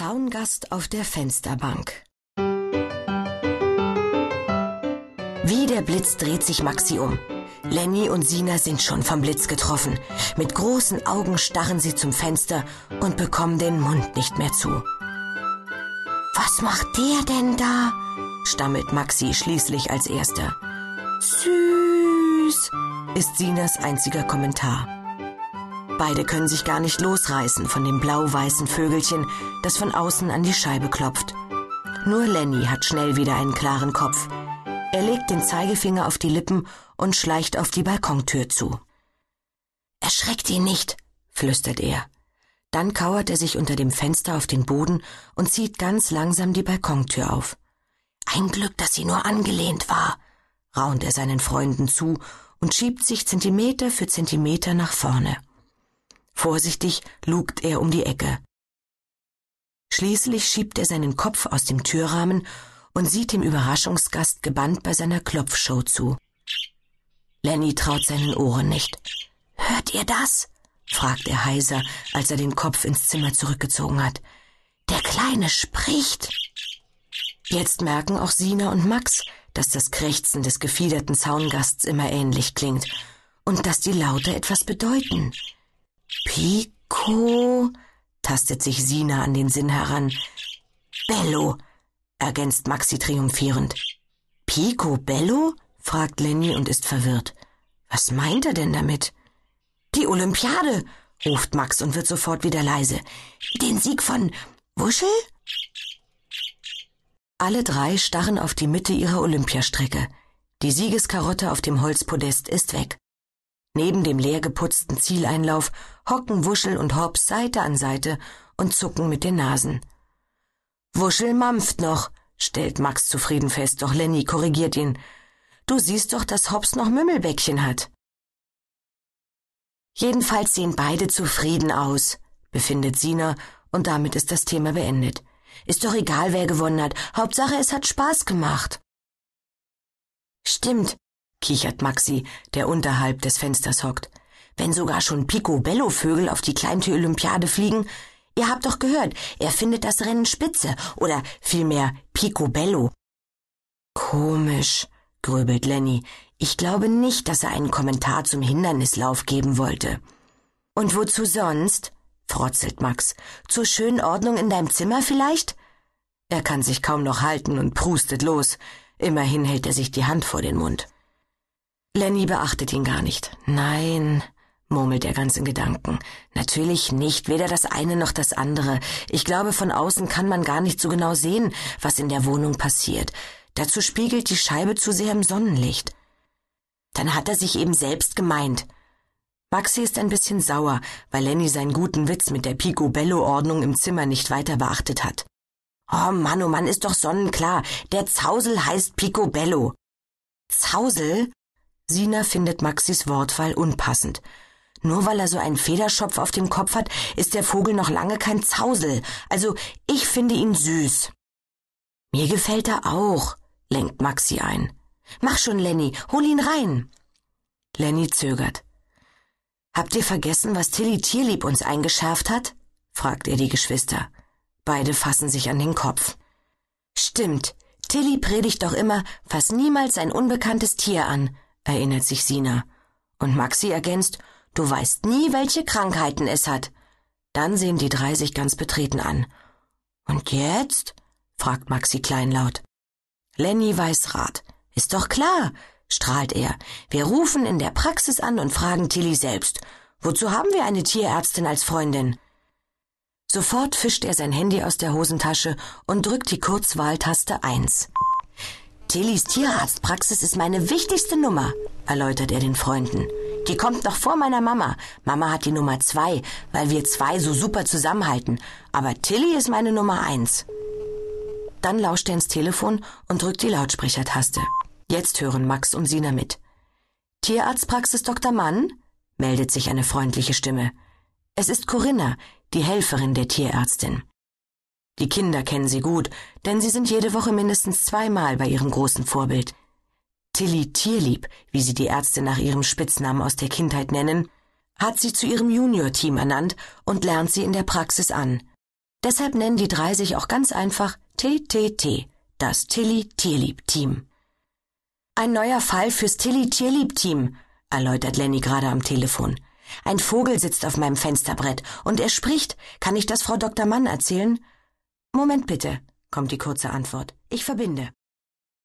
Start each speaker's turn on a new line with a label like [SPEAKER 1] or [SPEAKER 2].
[SPEAKER 1] Zaungast auf der Fensterbank. Wie der Blitz dreht sich Maxi um. Lenny und Sina sind schon vom Blitz getroffen. Mit großen Augen starren sie zum Fenster und bekommen den Mund nicht mehr zu. Was macht der denn da? stammelt Maxi schließlich als erster. Süß, ist Sinas einziger Kommentar. Beide können sich gar nicht losreißen von dem blau-weißen Vögelchen, das von außen an die Scheibe klopft. Nur Lenny hat schnell wieder einen klaren Kopf. Er legt den Zeigefinger auf die Lippen und schleicht auf die Balkontür zu. Erschreckt ihn nicht, flüstert er. Dann kauert er sich unter dem Fenster auf den Boden und zieht ganz langsam die Balkontür auf. Ein Glück, dass sie nur angelehnt war, raunt er seinen Freunden zu und schiebt sich Zentimeter für Zentimeter nach vorne. Vorsichtig lugt er um die Ecke. Schließlich schiebt er seinen Kopf aus dem Türrahmen und sieht dem Überraschungsgast gebannt bei seiner Klopfshow zu. Lenny traut seinen Ohren nicht. Hört ihr das? fragt er heiser, als er den Kopf ins Zimmer zurückgezogen hat. Der Kleine spricht. Jetzt merken auch Sina und Max, dass das Krächzen des gefiederten Zaungasts immer ähnlich klingt und dass die Laute etwas bedeuten. Pico, tastet sich Sina an den Sinn heran. Bello, ergänzt Maxi triumphierend. Pico Bello? fragt Lenny und ist verwirrt. Was meint er denn damit? Die Olympiade, ruft Max und wird sofort wieder leise. Den Sieg von Wuschel? Alle drei starren auf die Mitte ihrer Olympiastrecke. Die Siegeskarotte auf dem Holzpodest ist weg. Neben dem leer geputzten Zieleinlauf hocken Wuschel und Hobbs Seite an Seite und zucken mit den Nasen. Wuschel mampft noch, stellt Max zufrieden fest, doch Lenny korrigiert ihn. Du siehst doch, dass Hobbs noch Mümmelbäckchen hat. Jedenfalls sehen beide zufrieden aus, befindet Sina, und damit ist das Thema beendet. Ist doch egal, wer gewonnen hat. Hauptsache, es hat Spaß gemacht. Stimmt, kichert Maxi, der unterhalb des Fensters hockt. Wenn sogar schon Picobello-Vögel auf die Kleintierolympiade fliegen, ihr habt doch gehört, er findet das Rennen spitze oder vielmehr Picobello. Komisch, grübelt Lenny. Ich glaube nicht, dass er einen Kommentar zum Hindernislauf geben wollte. Und wozu sonst? frotzelt Max. Zur schönen Ordnung in deinem Zimmer vielleicht? Er kann sich kaum noch halten und prustet los. Immerhin hält er sich die Hand vor den Mund. Lenny beachtet ihn gar nicht. Nein, murmelt er ganz in Gedanken. Natürlich nicht, weder das eine noch das andere. Ich glaube, von außen kann man gar nicht so genau sehen, was in der Wohnung passiert. Dazu spiegelt die Scheibe zu sehr im Sonnenlicht. Dann hat er sich eben selbst gemeint. Maxi ist ein bisschen sauer, weil Lenny seinen guten Witz mit der Picobello-Ordnung im Zimmer nicht weiter beachtet hat. Oh Mann, oh Mann, ist doch sonnenklar. Der Zausel heißt Picobello. Zausel? Sina findet Maxis Wortwahl unpassend. Nur weil er so einen Federschopf auf dem Kopf hat, ist der Vogel noch lange kein Zausel. Also, ich finde ihn süß. Mir gefällt er auch, lenkt Maxi ein. Mach schon, Lenny, hol ihn rein. Lenny zögert. Habt ihr vergessen, was Tilly Tierlieb uns eingeschärft hat? fragt er die Geschwister. Beide fassen sich an den Kopf. Stimmt, Tilly predigt doch immer, fass niemals ein unbekanntes Tier an, erinnert sich Sina. Und Maxi ergänzt, du weißt nie, welche Krankheiten es hat. Dann sehen die drei sich ganz betreten an. Und jetzt? fragt Maxi kleinlaut. Lenny weiß Rat. Ist doch klar, strahlt er. Wir rufen in der Praxis an und fragen Tilly selbst. Wozu haben wir eine Tierärztin als Freundin? Sofort fischt er sein Handy aus der Hosentasche und drückt die Kurzwahltaste 1. Tillys Tierarztpraxis ist meine wichtigste Nummer, erläutert er den Freunden. Die kommt noch vor meiner Mama. Mama hat die Nummer zwei, weil wir zwei so super zusammenhalten. Aber Tilly ist meine Nummer eins. Dann lauscht er ins Telefon und drückt die Lautsprechertaste. Jetzt hören Max und Sina mit. Tierarztpraxis Dr. Mann? meldet sich eine freundliche Stimme. Es ist Corinna, die Helferin der Tierärztin. Die Kinder kennen sie gut, denn sie sind jede Woche mindestens zweimal bei ihrem großen Vorbild. Tilly Tierlieb, wie sie die Ärzte nach ihrem Spitznamen aus der Kindheit nennen, hat sie zu ihrem Junior-Team ernannt und lernt sie in der Praxis an. Deshalb nennen die drei sich auch ganz einfach TTT, das Tilly Tierlieb Team. Ein neuer Fall fürs Tilly Tierlieb Team, erläutert Lenny gerade am Telefon. Ein Vogel sitzt auf meinem Fensterbrett und er spricht. Kann ich das Frau Dr. Mann erzählen? Moment bitte, kommt die kurze Antwort. Ich verbinde.